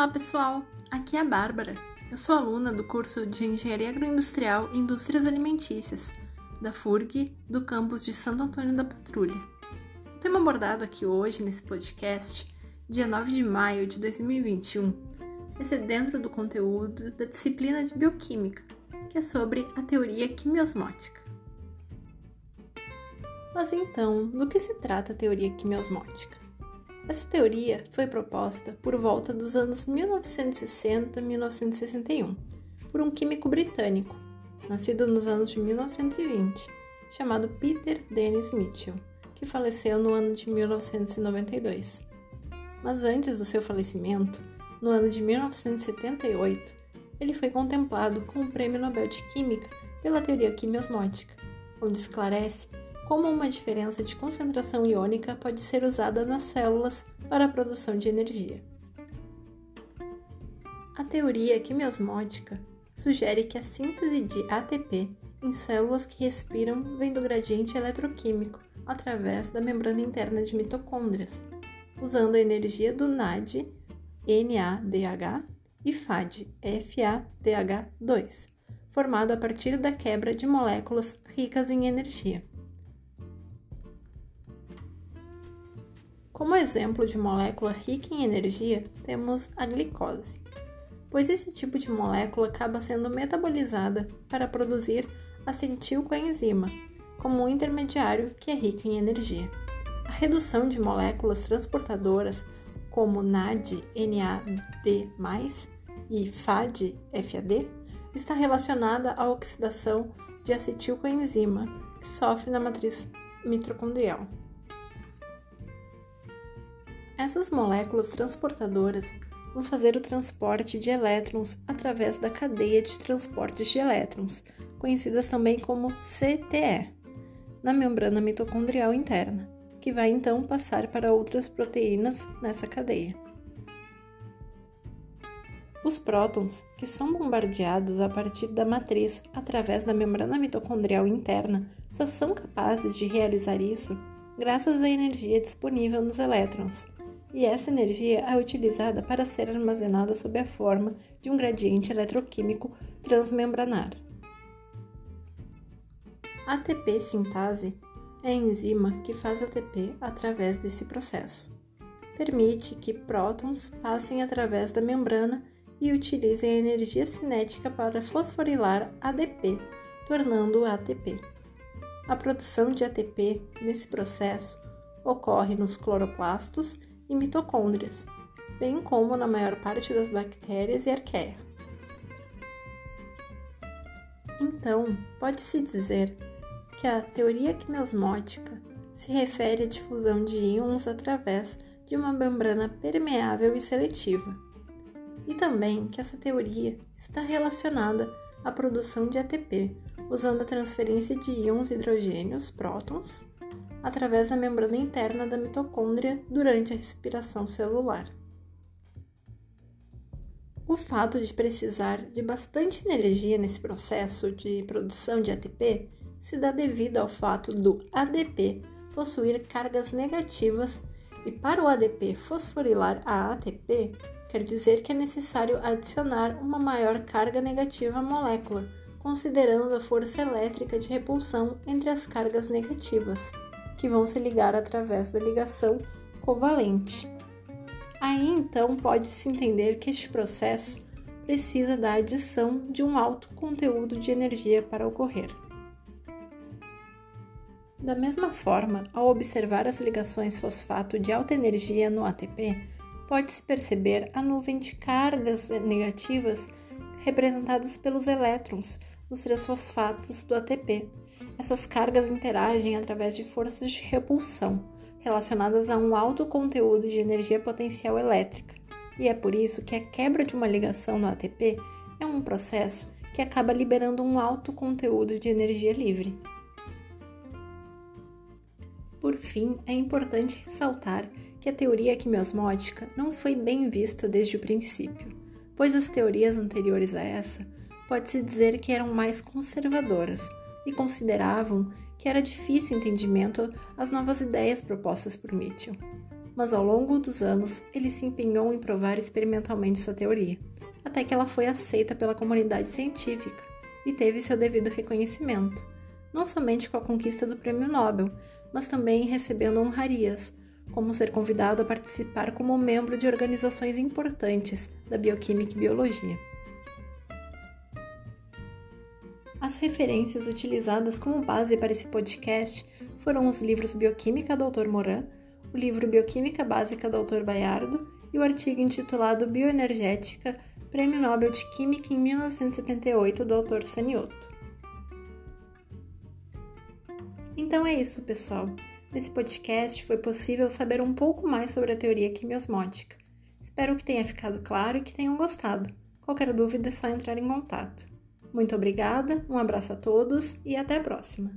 Olá, pessoal! Aqui é a Bárbara. Eu sou aluna do curso de Engenharia Agroindustrial e Indústrias Alimentícias, da FURG, do campus de Santo Antônio da Patrulha. O tema abordado aqui hoje nesse podcast, dia 9 de maio de 2021, vai ser dentro do conteúdo da disciplina de Bioquímica, que é sobre a teoria quimiosmótica. Mas então, do que se trata a teoria quimiosmótica? Essa teoria foi proposta por volta dos anos 1960-1961 por um químico britânico, nascido nos anos de 1920, chamado Peter Dennis Mitchell, que faleceu no ano de 1992. Mas antes do seu falecimento, no ano de 1978, ele foi contemplado com o Prêmio Nobel de Química pela teoria quimiosmótica, onde esclarece como uma diferença de concentração iônica pode ser usada nas células para a produção de energia. A teoria quimiosmótica sugere que a síntese de ATP em células que respiram vem do gradiente eletroquímico através da membrana interna de mitocôndrias, usando a energia do NAD, NADH, e FAD, FADH2, formado a partir da quebra de moléculas ricas em energia. Como exemplo de molécula rica em energia, temos a glicose, pois esse tipo de molécula acaba sendo metabolizada para produzir acetilcoenzima, como um intermediário que é rico em energia. A redução de moléculas transportadoras como NAD, NAD+, e FAD, FAD, está relacionada à oxidação de acetilcoenzima, que sofre na matriz mitocondrial. Essas moléculas transportadoras vão fazer o transporte de elétrons através da cadeia de transportes de elétrons, conhecidas também como CTE, na membrana mitocondrial interna, que vai então passar para outras proteínas nessa cadeia. Os prótons, que são bombardeados a partir da matriz através da membrana mitocondrial interna, só são capazes de realizar isso graças à energia disponível nos elétrons, e essa energia é utilizada para ser armazenada sob a forma de um gradiente eletroquímico transmembranar. ATP sintase é a enzima que faz ATP através desse processo. Permite que prótons passem através da membrana e utilizem a energia cinética para fosforilar ADP, tornando-o ATP. A produção de ATP nesse processo ocorre nos cloroplastos e mitocôndrias, bem como na maior parte das bactérias e arqueia. Então, pode-se dizer que a teoria quimiosmótica se refere à difusão de íons através de uma membrana permeável e seletiva, e também que essa teoria está relacionada à produção de ATP, usando a transferência de íons hidrogênios, prótons, através da membrana interna da mitocôndria durante a respiração celular. O fato de precisar de bastante energia nesse processo de produção de ATP se dá devido ao fato do ADP possuir cargas negativas e para o ADP fosforilar a ATP, quer dizer que é necessário adicionar uma maior carga negativa à molécula, considerando a força elétrica de repulsão entre as cargas negativas que vão se ligar através da ligação covalente. Aí então pode-se entender que este processo precisa da adição de um alto conteúdo de energia para ocorrer. Da mesma forma, ao observar as ligações fosfato de alta energia no ATP, pode-se perceber a nuvem de cargas negativas representadas pelos elétrons dos três fosfatos do ATP, essas cargas interagem através de forças de repulsão, relacionadas a um alto conteúdo de energia potencial elétrica, e é por isso que a quebra de uma ligação no ATP é um processo que acaba liberando um alto conteúdo de energia livre. Por fim, é importante ressaltar que a teoria quimiosmótica não foi bem vista desde o princípio, pois as teorias anteriores a essa pode-se dizer que eram mais conservadoras, e consideravam que era difícil entendimento às novas ideias propostas por Mitchell. mas ao longo dos anos ele se empenhou em provar experimentalmente sua teoria, até que ela foi aceita pela comunidade científica e teve seu devido reconhecimento, não somente com a conquista do Prêmio Nobel, mas também recebendo honrarias, como ser convidado a participar como membro de organizações importantes da bioquímica e biologia. As referências utilizadas como base para esse podcast foram os livros Bioquímica do Dr. Moran, o livro Bioquímica Básica do Dr. Baiardo e o artigo intitulado Bioenergética, Prêmio Nobel de Química em 1978 do Dr. Sanioto. Então é isso, pessoal. Nesse podcast foi possível saber um pouco mais sobre a teoria quimiosmótica. Espero que tenha ficado claro e que tenham gostado. Qualquer dúvida é só entrar em contato. Muito obrigada, um abraço a todos e até a próxima!